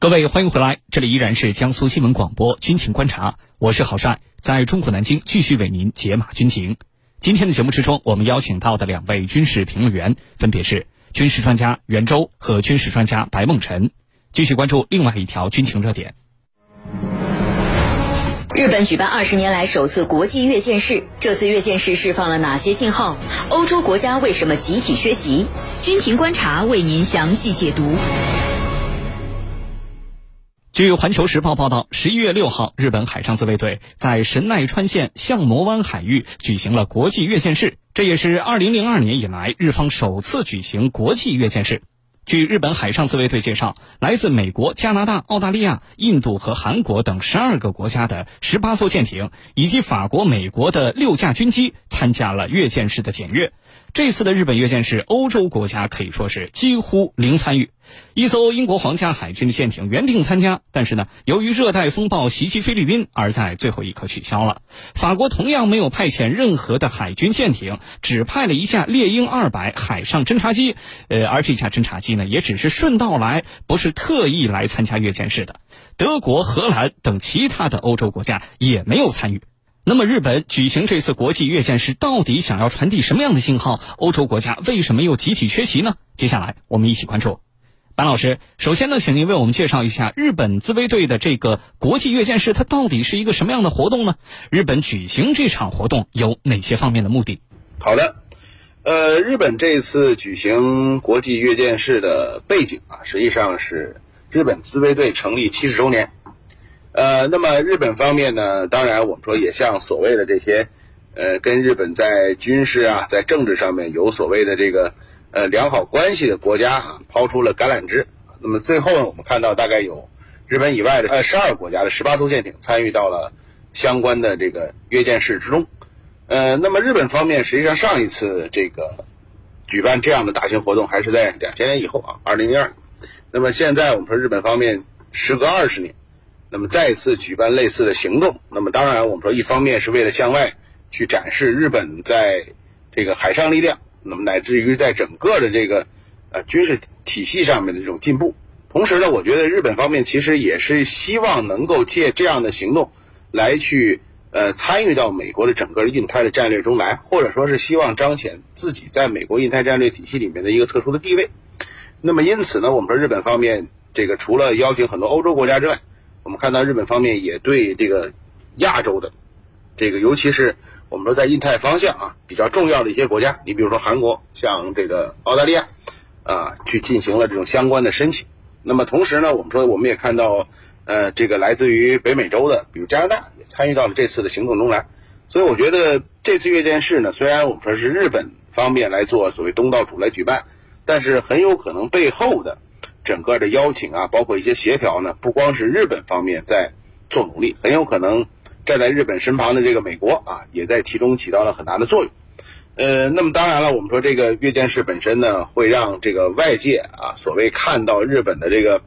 各位，欢迎回来，这里依然是江苏新闻广播军情观察，我是郝帅，在中国南京继续为您解码军情。今天的节目之中，我们邀请到的两位军事评论员分别是军事专家袁周和军事专家白梦辰，继续关注另外一条军情热点。日本举办二十年来首次国际阅舰式，这次阅舰式释放了哪些信号？欧洲国家为什么集体缺席？军情观察为您详细解读。据《环球时报》报道，十一月六号，日本海上自卫队在神奈川县相模湾海域举行了国际阅舰式，这也是二零零二年以来日方首次举行国际阅舰式。据日本海上自卫队介绍，来自美国、加拿大、澳大利亚、印度和韩国等十二个国家的十八艘舰艇，以及法国、美国的六架军机参加了阅舰式的检阅。这次的日本阅舰式，欧洲国家可以说是几乎零参与。一艘英国皇家海军的舰艇原定参加，但是呢，由于热带风暴袭击菲律宾，而在最后一刻取消了。法国同样没有派遣任何的海军舰艇，只派了一架猎鹰二百海上侦察机。呃，而这架侦察机呢，也只是顺道来，不是特意来参加阅舰式的。德国、荷兰等其他的欧洲国家也没有参与。那么，日本举行这次国际阅舰式，到底想要传递什么样的信号？欧洲国家为什么又集体缺席呢？接下来，我们一起关注。白老师，首先呢，请您为我们介绍一下日本自卫队的这个国际阅舰式，它到底是一个什么样的活动呢？日本举行这场活动有哪些方面的目的？好的，呃，日本这次举行国际阅舰式的背景啊，实际上是日本自卫队成立七十周年。呃，那么日本方面呢，当然我们说也像所谓的这些呃，跟日本在军事啊，在政治上面有所谓的这个。呃，良好关系的国家啊，抛出了橄榄枝。那么最后呢，我们看到大概有日本以外的呃十二个国家的十八艘舰艇参与到了相关的这个阅舰式之中。呃，那么日本方面实际上上一次这个举办这样的大型活动还是在两千年以后啊，二零零二。那么现在我们说日本方面时隔二十年，那么再次举办类似的行动。那么当然我们说一方面是为了向外去展示日本在这个海上力量。那么乃至于在整个的这个呃军事体系上面的这种进步，同时呢，我觉得日本方面其实也是希望能够借这样的行动来去呃参与到美国的整个印太的战略中来，或者说是希望彰显自己在美国印太战略体系里面的一个特殊的地位。那么因此呢，我们说日本方面这个除了邀请很多欧洲国家之外，我们看到日本方面也对这个亚洲的这个尤其是。我们说，在印太方向啊，比较重要的一些国家，你比如说韩国，像这个澳大利亚，啊，去进行了这种相关的申请。那么同时呢，我们说我们也看到，呃，这个来自于北美洲的，比如加拿大，也参与到了这次的行动中来。所以我觉得这次阅舰式呢，虽然我们说是日本方面来做所谓东道主来举办，但是很有可能背后的整个的邀请啊，包括一些协调呢，不光是日本方面在做努力，很有可能。站在日本身旁的这个美国啊，也在其中起到了很大的作用。呃，那么当然了，我们说这个阅舰式本身呢，会让这个外界啊，所谓看到日本的这个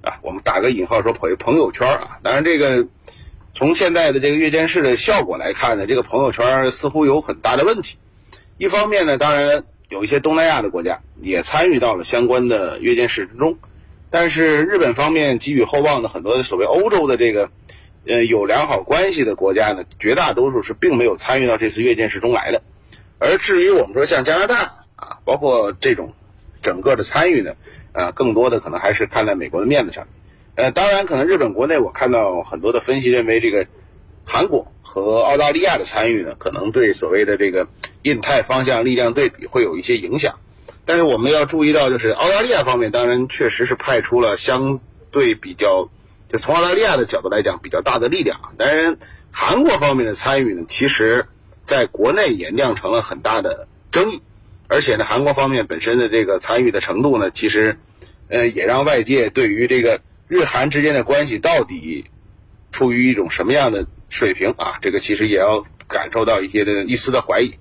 啊，我们打个引号说朋朋友圈啊。当然，这个从现在的这个阅舰式的效果来看呢，这个朋友圈似乎有很大的问题。一方面呢，当然有一些东南亚的国家也参与到了相关的阅舰式之中，但是日本方面给予厚望的很多的所谓欧洲的这个。呃，有良好关系的国家呢，绝大多数是并没有参与到这次阅舰式中来的。而至于我们说像加拿大啊，包括这种整个的参与呢，呃，更多的可能还是看在美国的面子上。呃，当然，可能日本国内我看到很多的分析认为，这个韩国和澳大利亚的参与呢，可能对所谓的这个印太方向力量对比会有一些影响。但是我们要注意到，就是澳大利亚方面，当然确实是派出了相对比较。就从澳大利亚的角度来讲，比较大的力量。当然，韩国方面的参与呢，其实在国内也酿成了很大的争议。而且呢，韩国方面本身的这个参与的程度呢，其实，呃，也让外界对于这个日韩之间的关系到底处于一种什么样的水平啊，这个其实也要感受到一些的一丝的怀疑。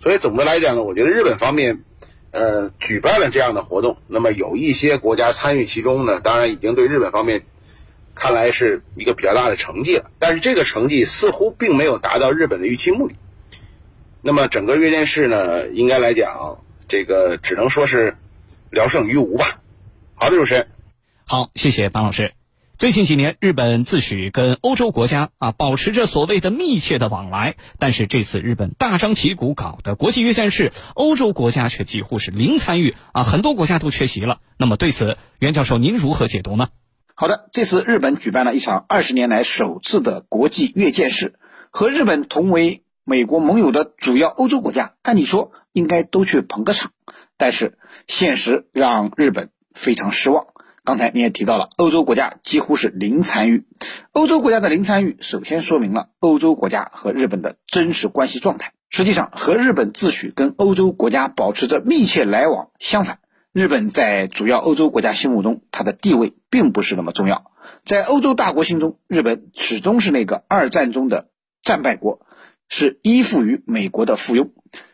所以总的来讲呢，我觉得日本方面，呃，举办了这样的活动，那么有一些国家参与其中呢，当然已经对日本方面。看来是一个比较大的成绩了，但是这个成绩似乎并没有达到日本的预期目的。那么整个阅舰式呢，应该来讲，这个只能说是聊胜于无吧。好的，主持人。好，谢谢班老师。最近几年，日本自诩跟欧洲国家啊保持着所谓的密切的往来，但是这次日本大张旗鼓搞的国际阅舰式，欧洲国家却几乎是零参与啊，很多国家都缺席了。那么对此，袁教授您如何解读呢？好的，这次日本举办了一场二十年来首次的国际阅舰式，和日本同为美国盟友的主要欧洲国家，按理说应该都去捧个场，但是现实让日本非常失望。刚才你也提到了，欧洲国家几乎是零参与。欧洲国家的零参与，首先说明了欧洲国家和日本的真实关系状态。实际上，和日本自诩跟欧洲国家保持着密切来往相反，日本在主要欧洲国家心目中，它的地位并不是那么重要。在欧洲大国心中，日本始终是那个二战中的战败国，是依附于美国的附庸。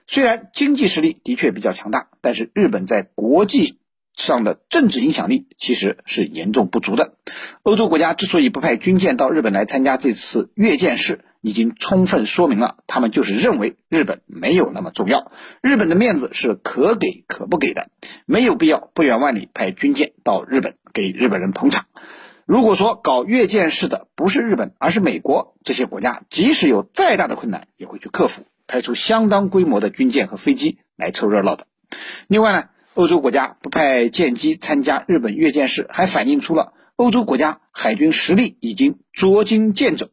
虽然经济实力的确比较强大，但是日本在国际。上的政治影响力其实是严重不足的。欧洲国家之所以不派军舰到日本来参加这次阅舰式，已经充分说明了他们就是认为日本没有那么重要，日本的面子是可给可不给的，没有必要不远万里派军舰到日本给日本人捧场。如果说搞阅舰式的不是日本，而是美国，这些国家即使有再大的困难，也会去克服，派出相当规模的军舰和飞机来凑热闹的。另外呢？欧洲国家不派舰机参加日本阅舰式，还反映出了欧洲国家海军实力已经捉襟见肘。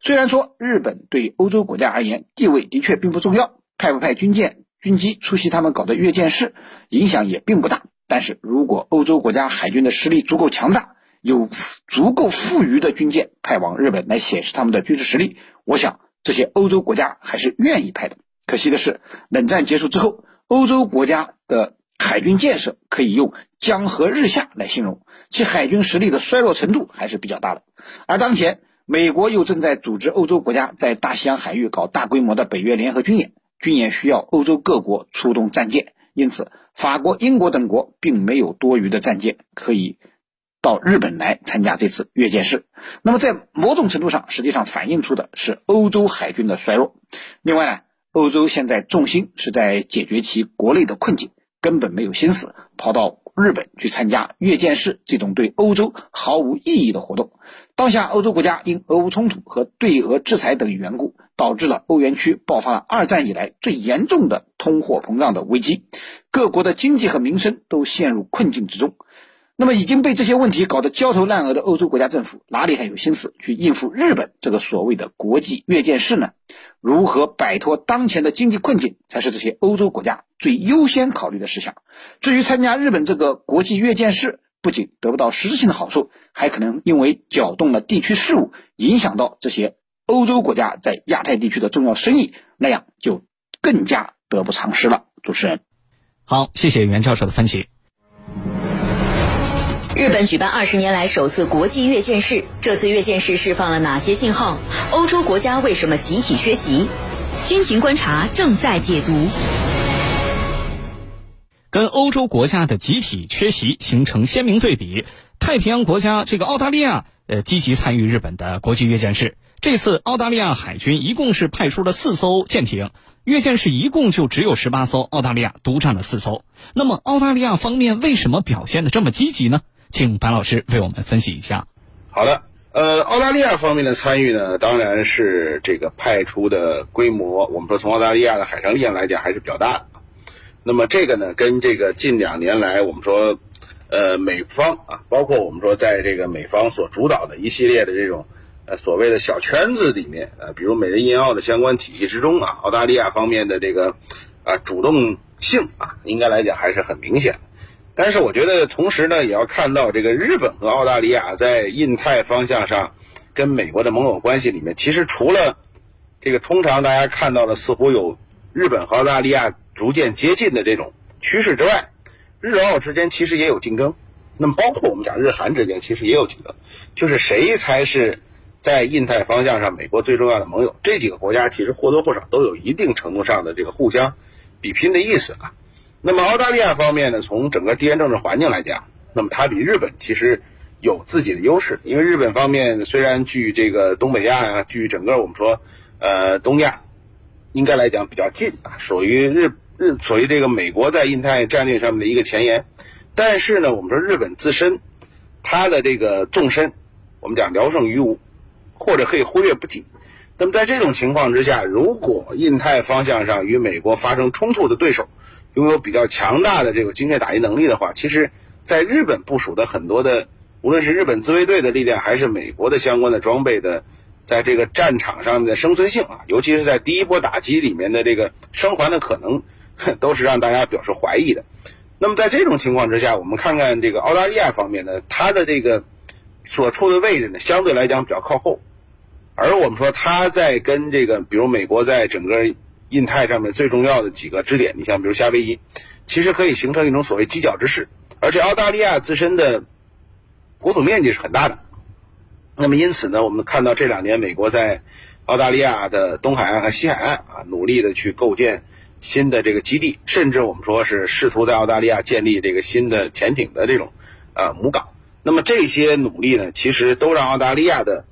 虽然说日本对欧洲国家而言地位的确并不重要，派不派军舰、军机出席他们搞的阅舰式，影响也并不大。但是如果欧洲国家海军的实力足够强大，有足够富余的军舰派往日本来显示他们的军事实力，我想这些欧洲国家还是愿意派的。可惜的是，冷战结束之后，欧洲国家的。海军建设可以用江河日下来形容，其海军实力的衰落程度还是比较大的。而当前，美国又正在组织欧洲国家在大西洋海域搞大规模的北约联合军演，军演需要欧洲各国出动战舰，因此法国、英国等国并没有多余的战舰可以到日本来参加这次阅舰式。那么，在某种程度上，实际上反映出的是欧洲海军的衰弱。另外呢，欧洲现在重心是在解决其国内的困境。根本没有心思跑到日本去参加阅舰式这种对欧洲毫无意义的活动。当下欧洲国家因俄乌冲突和对俄制裁等缘故，导致了欧元区爆发了二战以来最严重的通货膨胀的危机，各国的经济和民生都陷入困境之中。那么已经被这些问题搞得焦头烂额的欧洲国家政府，哪里还有心思去应付日本这个所谓的国际阅舰式呢？如何摆脱当前的经济困境，才是这些欧洲国家最优先考虑的事项。至于参加日本这个国际阅舰式，不仅得不到实质性的好处，还可能因为搅动了地区事务，影响到这些欧洲国家在亚太地区的重要生意，那样就更加得不偿失了。主持人，好，谢谢袁教授的分析。日本举办二十年来首次国际阅舰式，这次阅舰式释放了哪些信号？欧洲国家为什么集体缺席？军情观察正在解读。跟欧洲国家的集体缺席形成鲜明对比。太平洋国家这个澳大利亚，呃，积极参与日本的国际阅舰式。这次澳大利亚海军一共是派出了四艘舰艇，阅舰式一共就只有十八艘，澳大利亚独占了四艘。那么澳大利亚方面为什么表现的这么积极呢？请白老师为我们分析一下。好的，呃，澳大利亚方面的参与呢，当然是这个派出的规模，我们说从澳大利亚的海上力量来讲还是比较大的。那么这个呢，跟这个近两年来我们说，呃，美方啊，包括我们说在这个美方所主导的一系列的这种呃所谓的小圈子里面，呃，比如美日印澳的相关体系之中啊，澳大利亚方面的这个啊主动性啊，应该来讲还是很明显。但是我觉得，同时呢，也要看到这个日本和澳大利亚在印太方向上跟美国的盟友关系里面，其实除了这个通常大家看到的似乎有日本和澳大利亚逐渐接近的这种趋势之外，日澳之间其实也有竞争。那么包括我们讲日韩之间其实也有竞争，就是谁才是在印太方向上美国最重要的盟友？这几个国家其实或多或少都有一定程度上的这个互相比拼的意思啊。那么澳大利亚方面呢，从整个地缘政治环境来讲，那么它比日本其实有自己的优势。因为日本方面虽然距这个东北亚啊，距整个我们说呃东亚，应该来讲比较近啊，属于日日属于这个美国在印太战略上面的一个前沿。但是呢，我们说日本自身，它的这个纵深，我们讲聊胜于无，或者可以忽略不计。那么在这种情况之下，如果印太方向上与美国发生冲突的对手拥有比较强大的这个精确打击能力的话，其实，在日本部署的很多的，无论是日本自卫队的力量，还是美国的相关的装备的，在这个战场上面的生存性啊，尤其是在第一波打击里面的这个生还的可能，都是让大家表示怀疑的。那么在这种情况之下，我们看看这个澳大利亚方面呢，它的这个所处的位置呢，相对来讲比较靠后。而我们说，它在跟这个，比如美国在整个印太上面最重要的几个支点，你像比如夏威夷，其实可以形成一种所谓犄角之势。而且澳大利亚自身的国土面积是很大的，那么因此呢，我们看到这两年美国在澳大利亚的东海岸和西海岸啊，努力的去构建新的这个基地，甚至我们说是试图在澳大利亚建立这个新的潜艇的这种呃母港。那么这些努力呢，其实都让澳大利亚的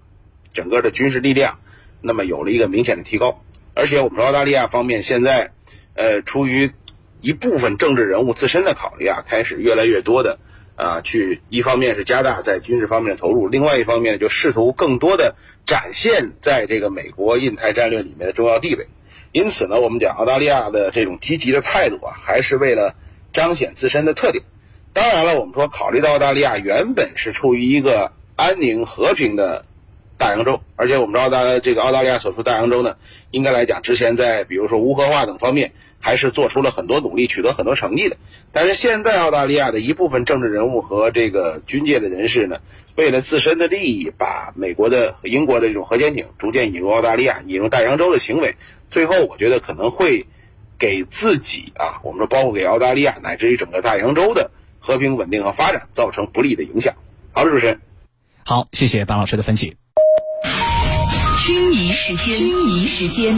整个的军事力量，那么有了一个明显的提高，而且我们说澳大利亚方面现在，呃，出于一部分政治人物自身的考虑啊，开始越来越多的啊，去一方面是加大在军事方面的投入，另外一方面就试图更多的展现在这个美国印太战略里面的重要地位。因此呢，我们讲澳大利亚的这种积极的态度啊，还是为了彰显自身的特点。当然了，我们说考虑到澳大利亚原本是处于一个安宁和平的。大洋洲，而且我们知道，大这个澳大利亚所处大洋洲呢，应该来讲，之前在比如说无核化等方面，还是做出了很多努力，取得很多成绩的。但是现在澳大利亚的一部分政治人物和这个军界的人士呢，为了自身的利益，把美国的、英国的这种核潜艇逐渐引入澳大利亚、引入大洋洲的行为，最后我觉得可能会给自己啊，我们说包括给澳大利亚乃至于整个大洋洲的和平稳定和发展造成不利的影响。好的，主持人，好，谢谢班老师的分析。军迷时间，军迷时间。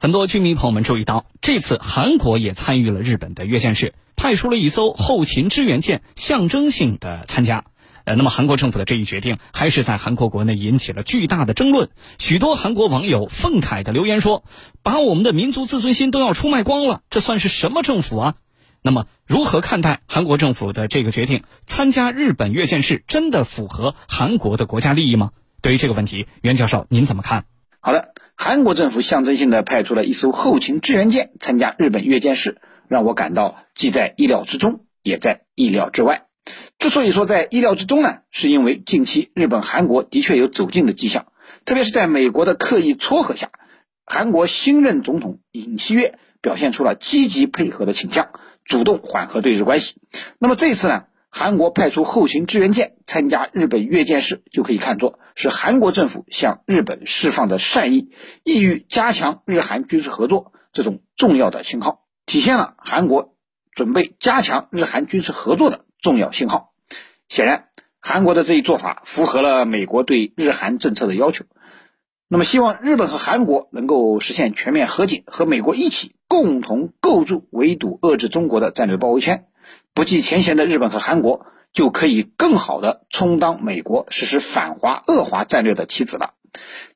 很多军迷朋友们注意到，这次韩国也参与了日本的阅舰式，派出了一艘后勤支援舰，象征性的参加。呃，那么韩国政府的这一决定，还是在韩国国内引起了巨大的争论。许多韩国网友愤慨的留言说：“把我们的民族自尊心都要出卖光了，这算是什么政府啊？”那么，如何看待韩国政府的这个决定？参加日本阅舰式真的符合韩国的国家利益吗？对于这个问题，袁教授您怎么看？好的，韩国政府象征性的派出了一艘后勤支援舰参加日本阅舰式，让我感到既在意料之中，也在意料之外。之所以说在意料之中呢，是因为近期日本、韩国的确有走近的迹象，特别是在美国的刻意撮合下，韩国新任总统尹锡悦表现出了积极配合的倾向。主动缓和对日关系。那么这次呢，韩国派出后勤支援舰参加日本阅舰式，就可以看作是韩国政府向日本释放的善意，意欲加强日韩军事合作这种重要的信号，体现了韩国准备加强日韩军事合作的重要信号。显然，韩国的这一做法符合了美国对日韩政策的要求。那么，希望日本和韩国能够实现全面和解，和美国一起共同构筑围堵、遏制中国的战略包围圈。不计前嫌的日本和韩国就可以更好的充当美国实施反华恶华战略的棋子了。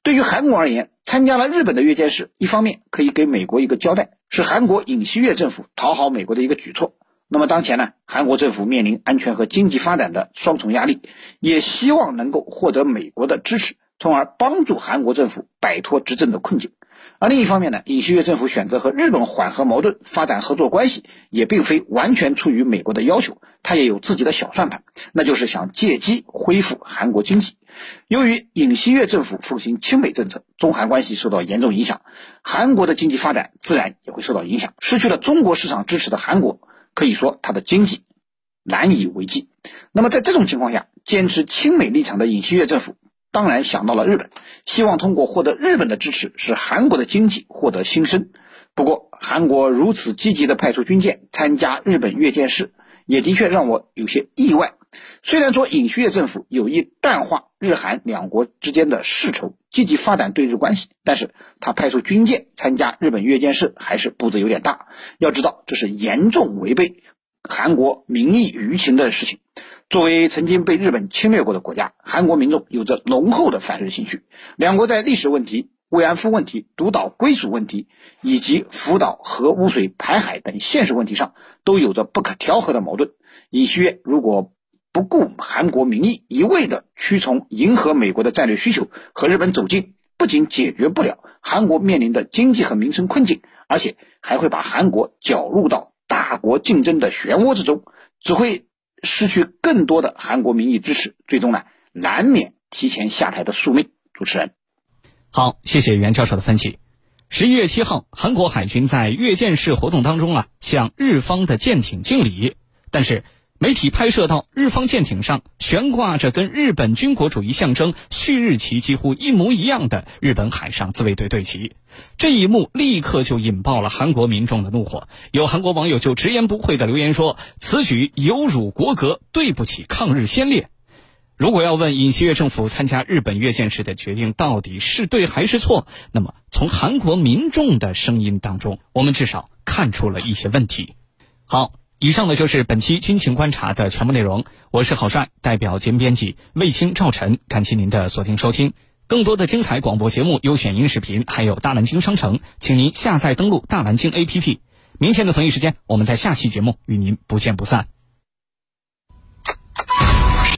对于韩国而言，参加了日本的阅舰式，一方面可以给美国一个交代，是韩国尹锡悦政府讨好美国的一个举措。那么当前呢，韩国政府面临安全和经济发展的双重压力，也希望能够获得美国的支持。从而帮助韩国政府摆脱执政的困境，而另一方面呢，尹锡悦政府选择和日本缓和矛盾、发展合作关系，也并非完全出于美国的要求，他也有自己的小算盘，那就是想借机恢复韩国经济。由于尹锡悦政府奉行亲美政策，中韩关系受到严重影响，韩国的经济发展自然也会受到影响。失去了中国市场支持的韩国，可以说它的经济难以为继。那么在这种情况下，坚持亲美立场的尹锡悦政府。当然想到了日本，希望通过获得日本的支持，使韩国的经济获得新生。不过，韩国如此积极的派出军舰参加日本阅舰式，也的确让我有些意外。虽然说尹锡悦政府有意淡化日韩两国之间的世仇，积极发展对日关系，但是他派出军舰参加日本阅舰式，还是步子有点大。要知道，这是严重违背韩国民意舆情的事情。作为曾经被日本侵略过的国家，韩国民众有着浓厚的反日情绪。两国在历史问题、慰安妇问题、独岛归属问题以及福岛核污水排海等现实问题上，都有着不可调和的矛盾。尹锡悦如果不顾韩国民意，一味的屈从迎合美国的战略需求，和日本走近，不仅解决不了韩国面临的经济和民生困境，而且还会把韩国搅入到大国竞争的漩涡之中，只会失去更多的韩国民意支持，最终呢，难免提前下台的宿命。主持人。好，谢谢袁教授的分析。十一月七号，韩国海军在阅舰式活动当中啊，向日方的舰艇敬礼。但是，媒体拍摄到日方舰艇上悬挂着跟日本军国主义象征旭日旗几乎一模一样的日本海上自卫队队旗，这一幕立刻就引爆了韩国民众的怒火。有韩国网友就直言不讳的留言说：“此举有辱国格，对不起抗日先烈。”如果要问尹锡悦政府参加日本阅舰式的决定到底是对还是错，那么从韩国民众的声音当中，我们至少看出了一些问题。好，以上呢就是本期军情观察的全部内容。我是郝帅，代表节目编辑卫青、赵晨，感谢您的锁定收听。更多的精彩广播节目、优选音视频，还有大蓝鲸商城，请您下载登录大蓝鲸 APP。明天的同一时间，我们在下期节目与您不见不散。